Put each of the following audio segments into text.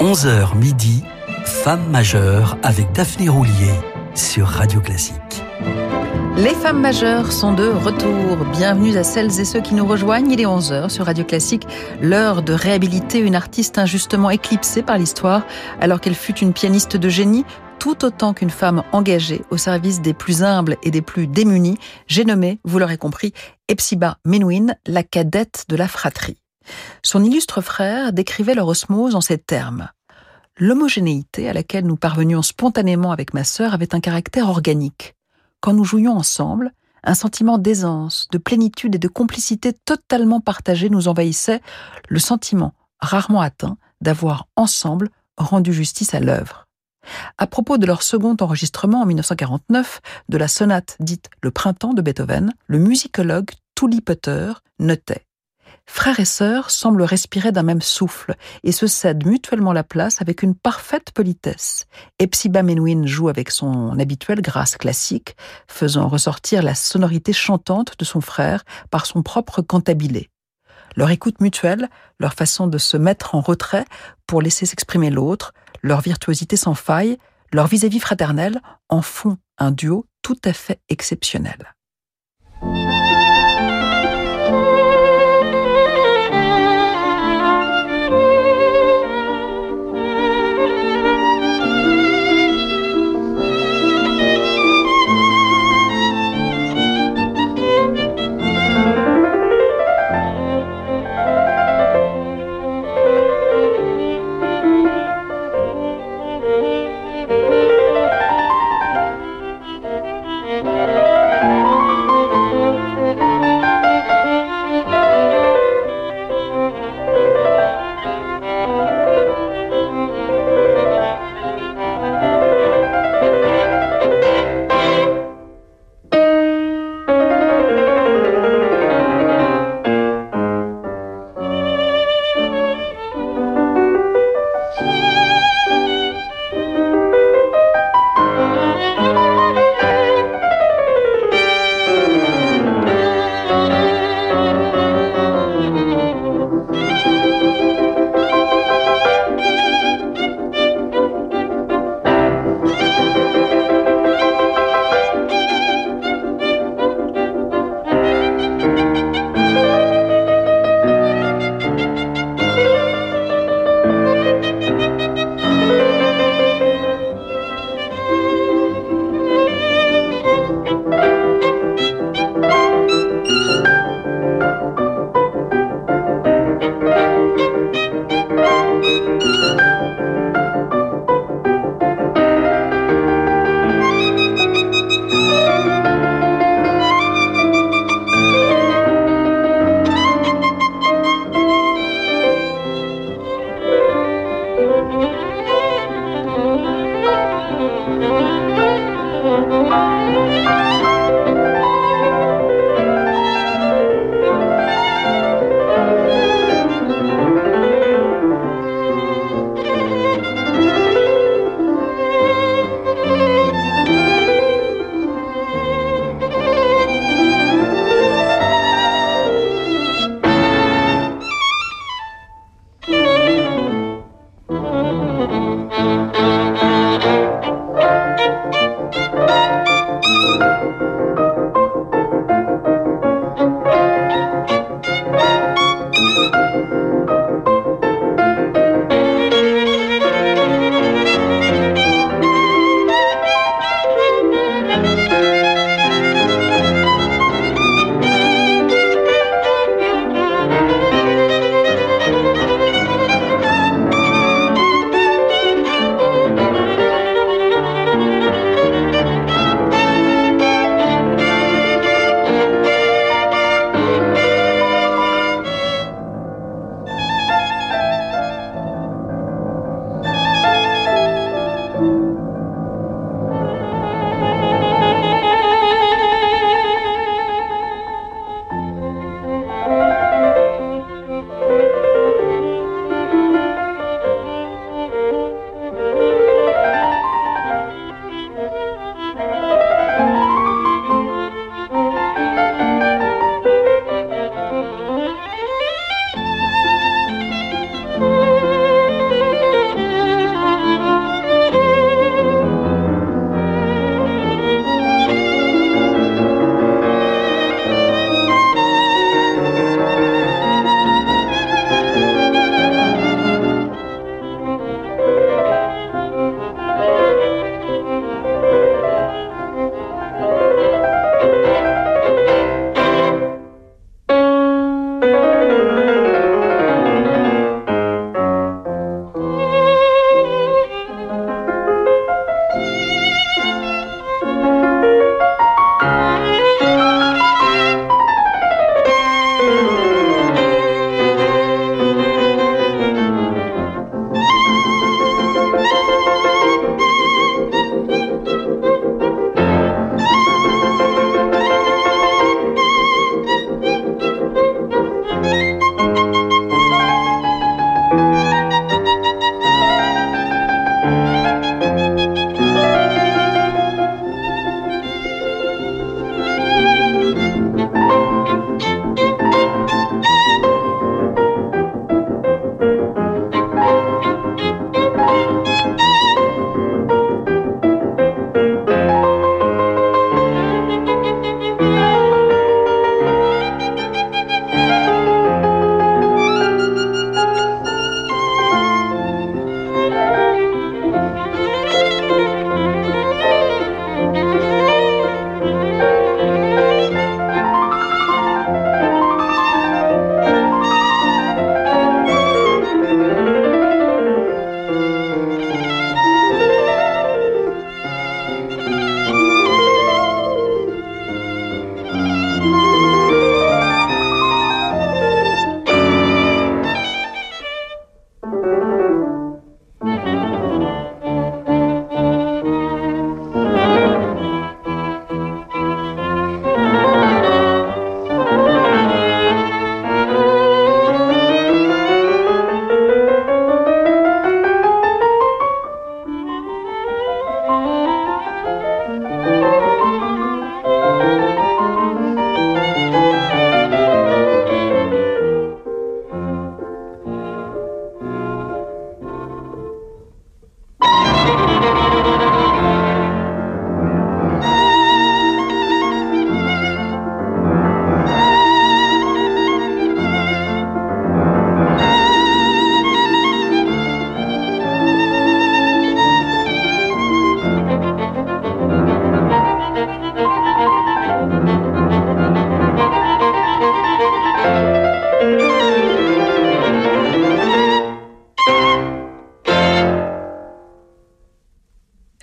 11h midi, Femme majeure avec Daphné Roulier sur Radio Classique. Les femmes majeures sont de retour. Bienvenue à celles et ceux qui nous rejoignent. Il est 11h sur Radio Classique, l'heure de réhabiliter une artiste injustement éclipsée par l'histoire alors qu'elle fut une pianiste de génie tout autant qu'une femme engagée au service des plus humbles et des plus démunis. J'ai nommé, vous l'aurez compris, Epsiba Menuhin, la cadette de la fratrie. Son illustre frère décrivait leur osmose en ces termes. L'homogénéité à laquelle nous parvenions spontanément avec ma sœur avait un caractère organique. Quand nous jouions ensemble, un sentiment d'aisance, de plénitude et de complicité totalement partagée nous envahissait, le sentiment, rarement atteint, d'avoir ensemble rendu justice à l'œuvre. À propos de leur second enregistrement en 1949 de la sonate dite Le Printemps de Beethoven, le musicologue Tully Potter notait Frères et sœurs semblent respirer d'un même souffle et se cèdent mutuellement la place avec une parfaite politesse. Epsiba Menuhin joue avec son habituelle grâce classique, faisant ressortir la sonorité chantante de son frère par son propre cantabilé. Leur écoute mutuelle, leur façon de se mettre en retrait pour laisser s'exprimer l'autre, leur virtuosité sans faille, leur vis-à-vis fraternel en font un duo tout à fait exceptionnel. Música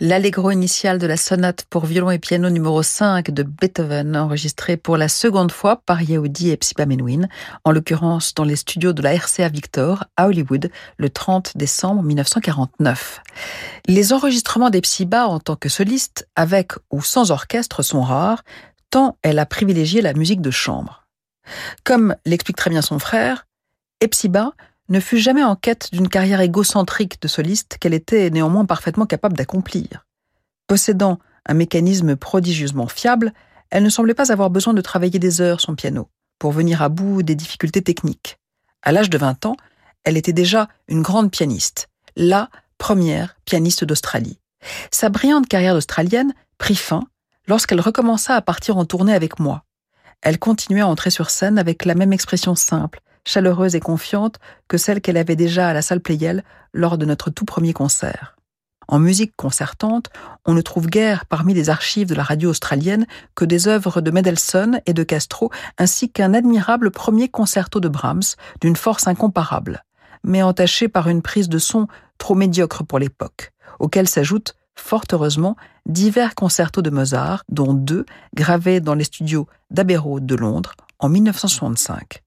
l'allegro initial de la sonate pour violon et piano numéro 5 de Beethoven, enregistré pour la seconde fois par Yehudi et Psiba Menuhin, en l'occurrence dans les studios de la RCA Victor à Hollywood le 30 décembre 1949. Les enregistrements d'Epsiba en tant que soliste, avec ou sans orchestre, sont rares, tant elle a privilégié la musique de chambre. Comme l'explique très bien son frère, Epsiba ne fut jamais en quête d'une carrière égocentrique de soliste qu'elle était néanmoins parfaitement capable d'accomplir. Possédant un mécanisme prodigieusement fiable, elle ne semblait pas avoir besoin de travailler des heures son piano pour venir à bout des difficultés techniques. À l'âge de 20 ans, elle était déjà une grande pianiste, la première pianiste d'Australie. Sa brillante carrière d'Australienne prit fin lorsqu'elle recommença à partir en tournée avec moi. Elle continuait à entrer sur scène avec la même expression simple, chaleureuse et confiante que celle qu'elle avait déjà à la salle Pleyel lors de notre tout premier concert. En musique concertante, on ne trouve guère parmi les archives de la radio australienne que des œuvres de Mendelssohn et de Castro, ainsi qu'un admirable premier concerto de Brahms d'une force incomparable, mais entaché par une prise de son trop médiocre pour l'époque, auquel s'ajoutent, fort heureusement, divers concertos de Mozart, dont deux gravés dans les studios d'Abbey Road de Londres en 1965.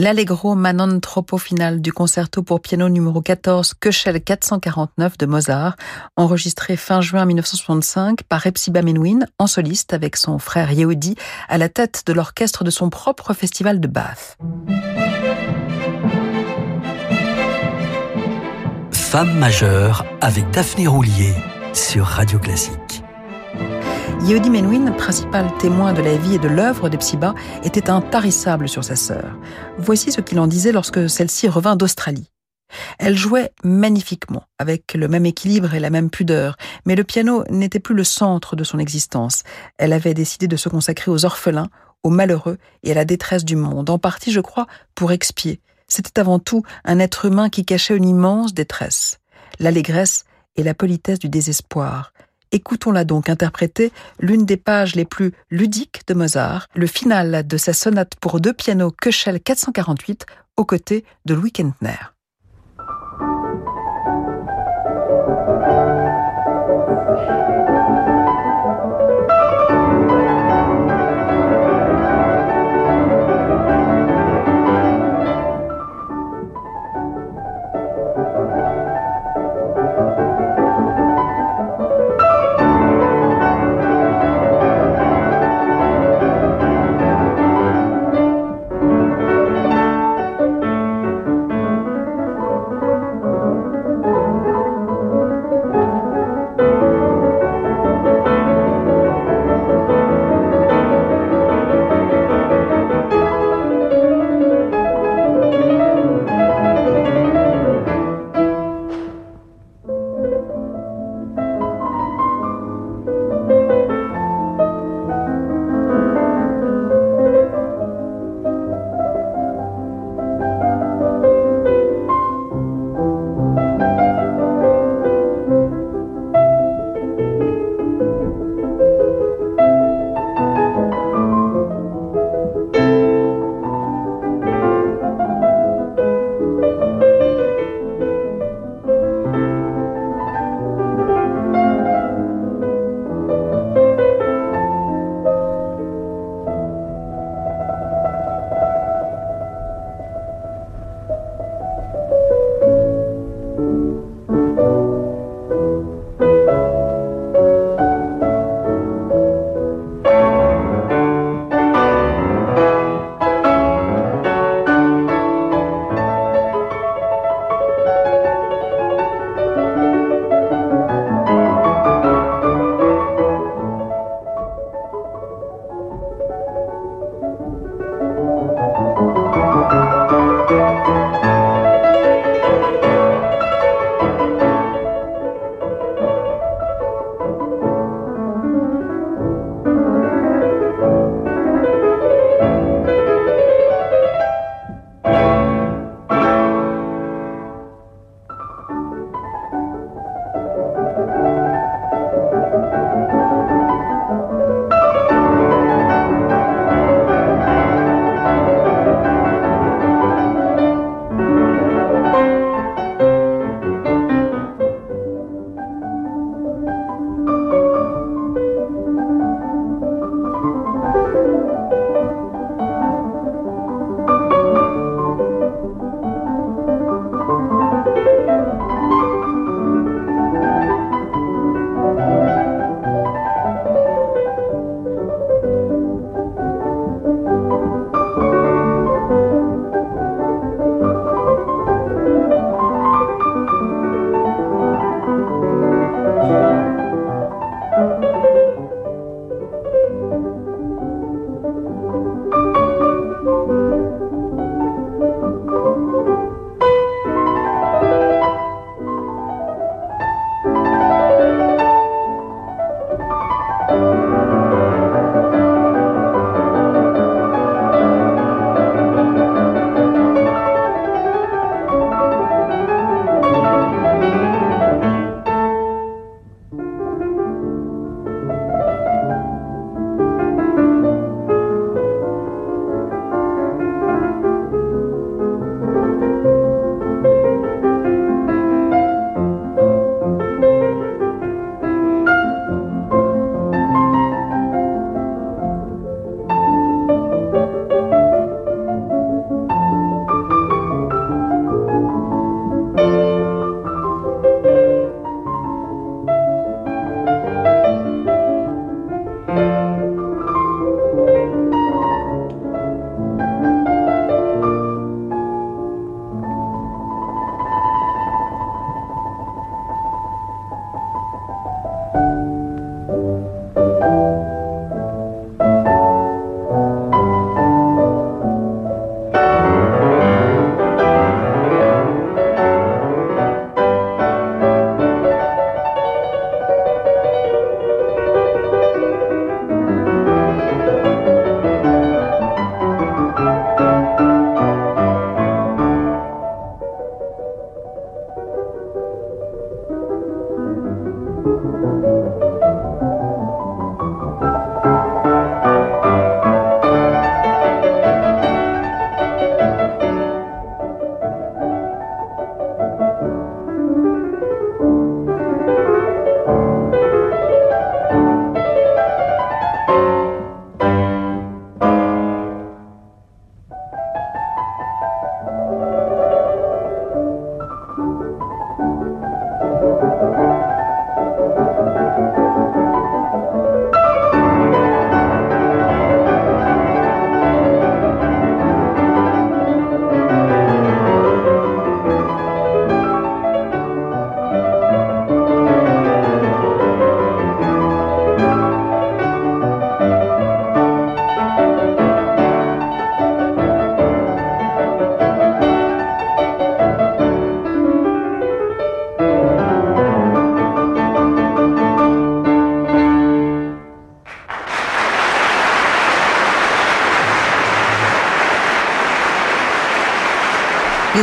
l'Allegro Manon Troppo final du concerto pour piano numéro 14 Köchel 449 de Mozart, enregistré fin juin 1965 par Epsiba Menuhin en soliste avec son frère Yehudi à la tête de l'orchestre de son propre festival de Bath. Femme majeure avec Daphné Roulier sur Radio Classique. Yehudi Menuhin, principal témoin de la vie et de l'œuvre d'Epsiba, était intarissable sur sa sœur. Voici ce qu'il en disait lorsque celle-ci revint d'Australie. Elle jouait magnifiquement, avec le même équilibre et la même pudeur, mais le piano n'était plus le centre de son existence. Elle avait décidé de se consacrer aux orphelins, aux malheureux et à la détresse du monde, en partie, je crois, pour expier. C'était avant tout un être humain qui cachait une immense détresse, l'allégresse et la politesse du désespoir. Écoutons-la donc interpréter l'une des pages les plus ludiques de Mozart, le final de sa sonate pour deux pianos Köchel 448 aux côtés de Louis Kentner.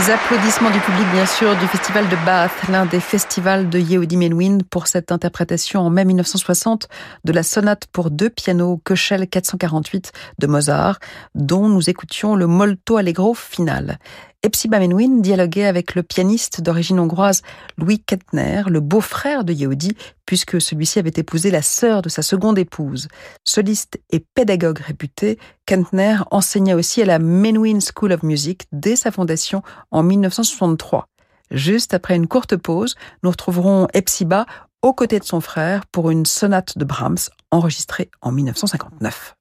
Les applaudissements du public, bien sûr, du festival de Bath, l'un des festivals de Yehudi Menuhin pour cette interprétation en mai 1960 de la sonate pour deux pianos Köchel 448 de Mozart, dont nous écoutions le molto allegro final. Epsiba Menuhin dialoguait avec le pianiste d'origine hongroise Louis Kettner, le beau-frère de Yehudi, puisque celui-ci avait épousé la sœur de sa seconde épouse. Soliste et pédagogue réputé, Kettner enseigna aussi à la Menuhin School of Music dès sa fondation en 1963. Juste après une courte pause, nous retrouverons Epsiba aux côtés de son frère pour une sonate de Brahms enregistrée en 1959.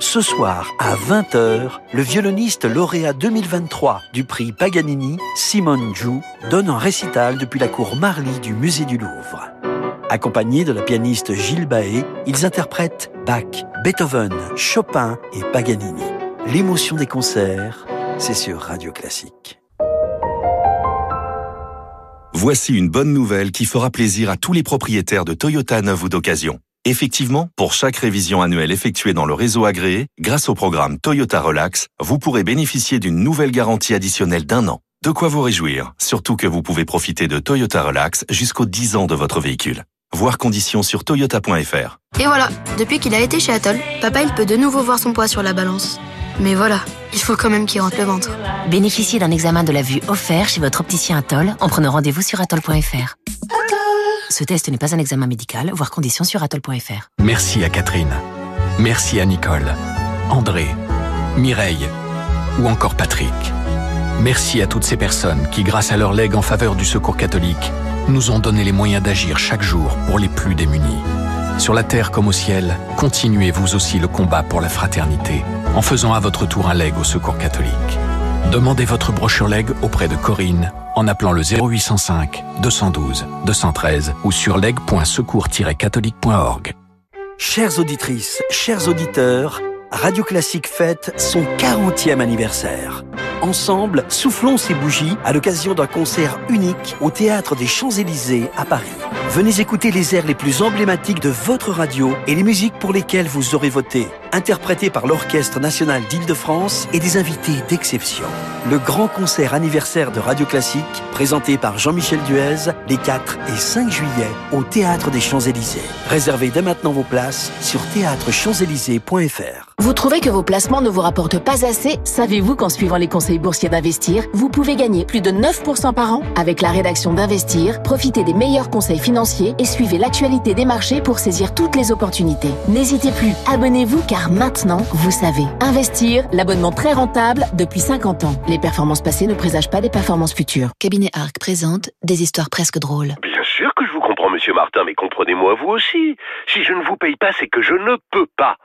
Ce soir, à 20h, le violoniste lauréat 2023 du prix Paganini, Simone Jou, donne un récital depuis la cour Marly du Musée du Louvre. Accompagnés de la pianiste Gilles Baé, ils interprètent Bach, Beethoven, Chopin et Paganini. L'émotion des concerts, c'est sur Radio Classique. Voici une bonne nouvelle qui fera plaisir à tous les propriétaires de Toyota neuf ou d'occasion. Effectivement, pour chaque révision annuelle effectuée dans le réseau agréé, grâce au programme Toyota Relax, vous pourrez bénéficier d'une nouvelle garantie additionnelle d'un an. De quoi vous réjouir, surtout que vous pouvez profiter de Toyota Relax jusqu'aux 10 ans de votre véhicule. Voir conditions sur toyota.fr. Et voilà, depuis qu'il a été chez Atoll, papa il peut de nouveau voir son poids sur la balance. Mais voilà, il faut quand même qu'il rentre le ventre. Bénéficiez d'un examen de la vue offert chez votre opticien Atoll en prenant rendez-vous sur atoll.fr. Ce test n'est pas un examen médical, voire conditions sur atoll.fr. Merci à Catherine. Merci à Nicole, André, Mireille ou encore Patrick. Merci à toutes ces personnes qui, grâce à leur legs en faveur du secours catholique, nous ont donné les moyens d'agir chaque jour pour les plus démunis. Sur la terre comme au ciel, continuez vous aussi le combat pour la fraternité en faisant à votre tour un leg au secours catholique. Demandez votre brochure leg auprès de Corinne en appelant le 0805 212 213 ou sur leg.secours-catholique.org. Chères auditrices, chers auditeurs, Radio Classique fête son 40e anniversaire. Ensemble, soufflons ces bougies à l'occasion d'un concert unique au Théâtre des Champs-Élysées à Paris. Venez écouter les airs les plus emblématiques de votre radio et les musiques pour lesquelles vous aurez voté, interprétées par l'Orchestre national d'Île-de-France et des invités d'exception. Le grand concert anniversaire de Radio Classique, présenté par Jean-Michel Duez, les 4 et 5 juillet au Théâtre des Champs-Élysées. Réservez dès maintenant vos places sur théâtrechamps-élysées.fr. Vous trouvez que vos placements ne vous rapportent pas assez? Savez-vous qu'en suivant les conseils boursiers d'Investir, vous pouvez gagner plus de 9% par an Avec la rédaction d'Investir, profitez des meilleurs conseils financiers et suivez l'actualité des marchés pour saisir toutes les opportunités. N'hésitez plus, abonnez-vous car maintenant, vous savez. Investir, l'abonnement très rentable depuis 50 ans. Les performances passées ne présagent pas des performances futures. Cabinet Arc présente des histoires presque drôles. Bien sûr que je vous comprends, monsieur Martin, mais comprenez-moi vous aussi. Si je ne vous paye pas, c'est que je ne peux pas.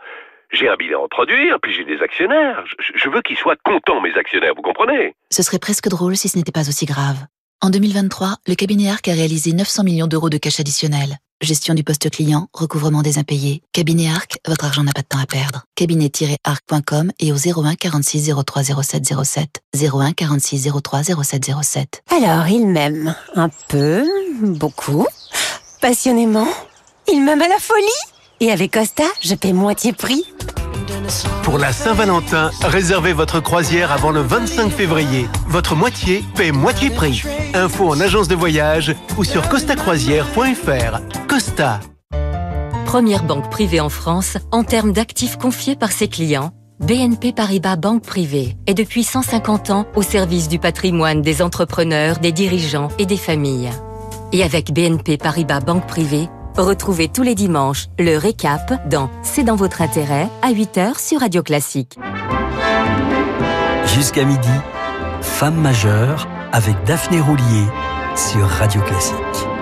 J'ai un bilan à produire, puis j'ai des actionnaires. Je, je veux qu'ils soient contents, mes actionnaires, vous comprenez? Ce serait presque drôle si ce n'était pas aussi grave. En 2023, le cabinet ARC a réalisé 900 millions d'euros de cash additionnel. Gestion du poste client, recouvrement des impayés. Cabinet ARC, votre argent n'a pas de temps à perdre. Cabinet-arc.com et au 01 46 03 07 07. 01 46 03 07 07. Alors, il m'aime. Un peu, beaucoup, passionnément. Il m'aime à la folie. Et avec Costa, je paie moitié prix. Pour la Saint-Valentin, réservez votre croisière avant le 25 février. Votre moitié paie moitié prix. Info en agence de voyage ou sur costacroisière.fr. Costa. Première banque privée en France en termes d'actifs confiés par ses clients. BNP Paribas Banque Privée est depuis 150 ans au service du patrimoine des entrepreneurs, des dirigeants et des familles. Et avec BNP Paribas Banque Privée, Retrouvez tous les dimanches le récap dans C'est dans votre intérêt à 8h sur Radio Classique. Jusqu'à midi, Femme majeure avec Daphné Roulier sur Radio Classique.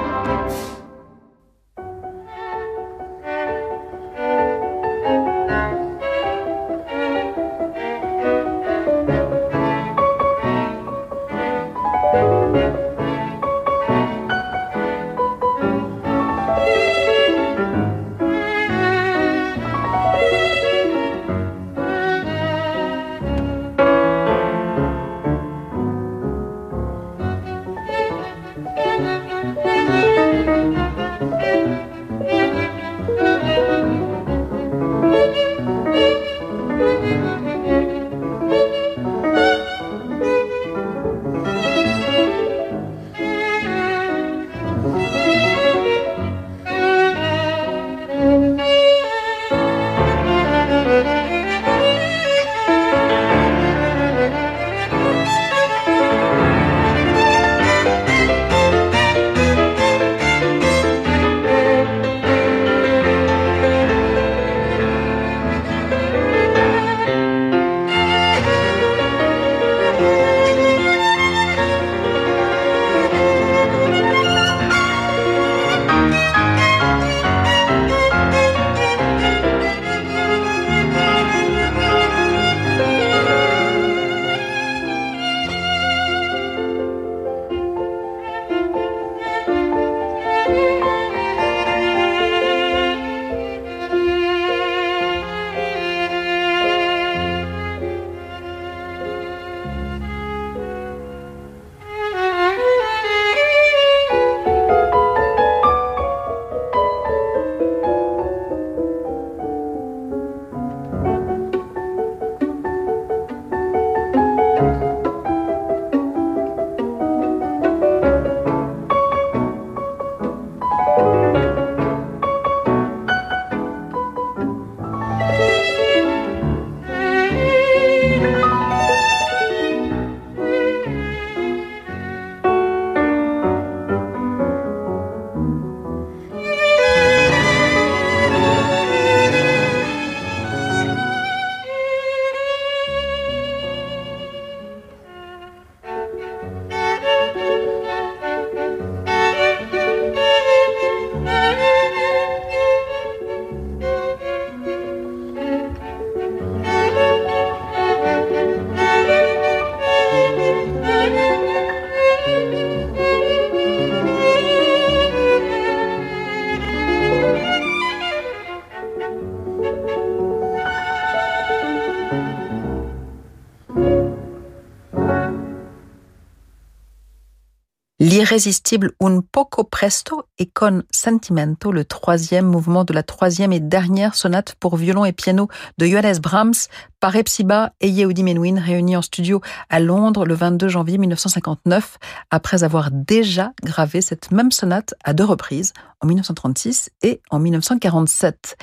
L'irrésistible Un poco presto et con sentimento, le troisième mouvement de la troisième et dernière sonate pour violon et piano de Johannes Brahms par Epsiba et Yehudi Menuhin réunis en studio à Londres le 22 janvier 1959 après avoir déjà gravé cette même sonate à deux reprises en 1936 et en 1947.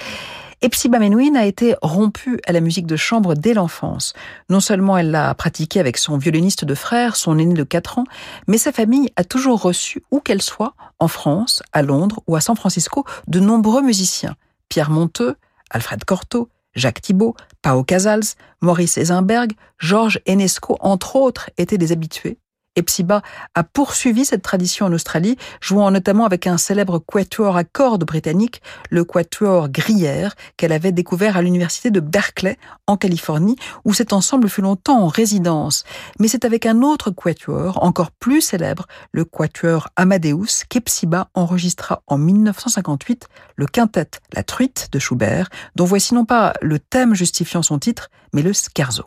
Epsiba Menuhin a été rompue à la musique de chambre dès l'enfance. Non seulement elle l'a pratiquée avec son violoniste de frère, son aîné de 4 ans, mais sa famille a toujours reçu, où qu'elle soit, en France, à Londres ou à San Francisco, de nombreux musiciens. Pierre Monteux, Alfred Cortot, Jacques Thibault, Pao Casals, Maurice Eisenberg, Georges Enesco, entre autres, étaient des habitués. Epsiba a poursuivi cette tradition en Australie, jouant notamment avec un célèbre quatuor à cordes britannique, le quatuor Gruyère, qu'elle avait découvert à l'université de Berkeley, en Californie, où cet ensemble fut longtemps en résidence. Mais c'est avec un autre quatuor, encore plus célèbre, le quatuor Amadeus, qu'Epsiba enregistra en 1958 le quintet La Truite de Schubert, dont voici non pas le thème justifiant son titre, mais le scherzo.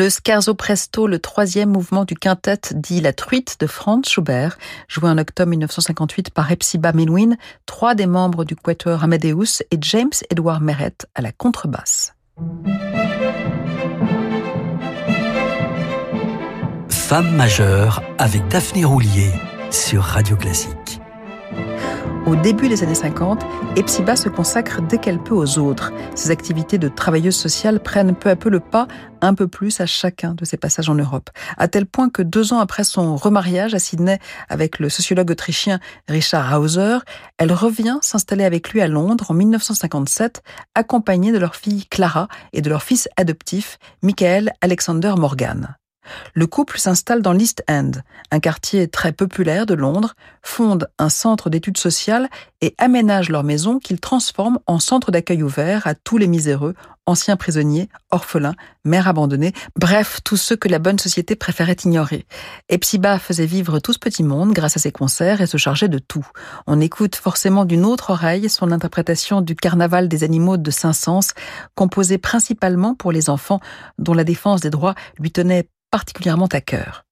Le Scherzo Presto, le troisième mouvement du quintet dit La Truite de Franz Schubert, joué en octobre 1958 par Epsiba Menuhin, trois des membres du Quatuor Amadeus et James Edward Meret à la contrebasse. Femme majeure avec Daphné Roulier sur Radio Classique. Au début des années 50, Epsiba se consacre dès qu'elle peut aux autres. Ses activités de travailleuse sociale prennent peu à peu le pas un peu plus à chacun de ses passages en Europe. À tel point que deux ans après son remariage à Sydney avec le sociologue autrichien Richard Hauser, elle revient s'installer avec lui à Londres en 1957, accompagnée de leur fille Clara et de leur fils adoptif, Michael Alexander Morgan. Le couple s'installe dans l'East End, un quartier très populaire de Londres, fonde un centre d'études sociales et aménage leur maison qu'ils transforment en centre d'accueil ouvert à tous les miséreux, anciens prisonniers, orphelins, mères abandonnées, bref, tous ceux que la bonne société préférait ignorer. Epsiba faisait vivre tout ce petit monde grâce à ses concerts et se chargeait de tout. On écoute forcément d'une autre oreille son interprétation du Carnaval des animaux de Saint-Saëns, composé principalement pour les enfants dont la défense des droits lui tenait particulièrement à cœur.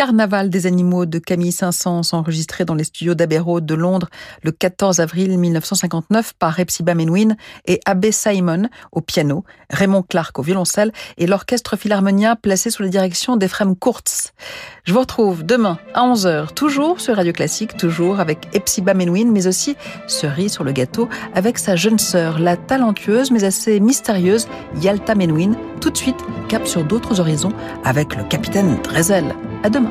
Carnaval des animaux de Camille Saint-Saëns, enregistré dans les studios d'Abbey Road de Londres le 14 avril 1959 par Epsiba Menwin et Abbé Simon au piano, Raymond Clark au violoncelle et l'orchestre philharmonien placé sous la direction d'Ephrem Kurtz. Je vous retrouve demain à 11h, toujours sur Radio Classique, toujours avec Epsiba Menwin, mais aussi cerise sur le gâteau avec sa jeune sœur, la talentueuse mais assez mystérieuse Yalta Menwin. Tout de suite, cap sur d'autres horizons avec le capitaine Drezel. À demain.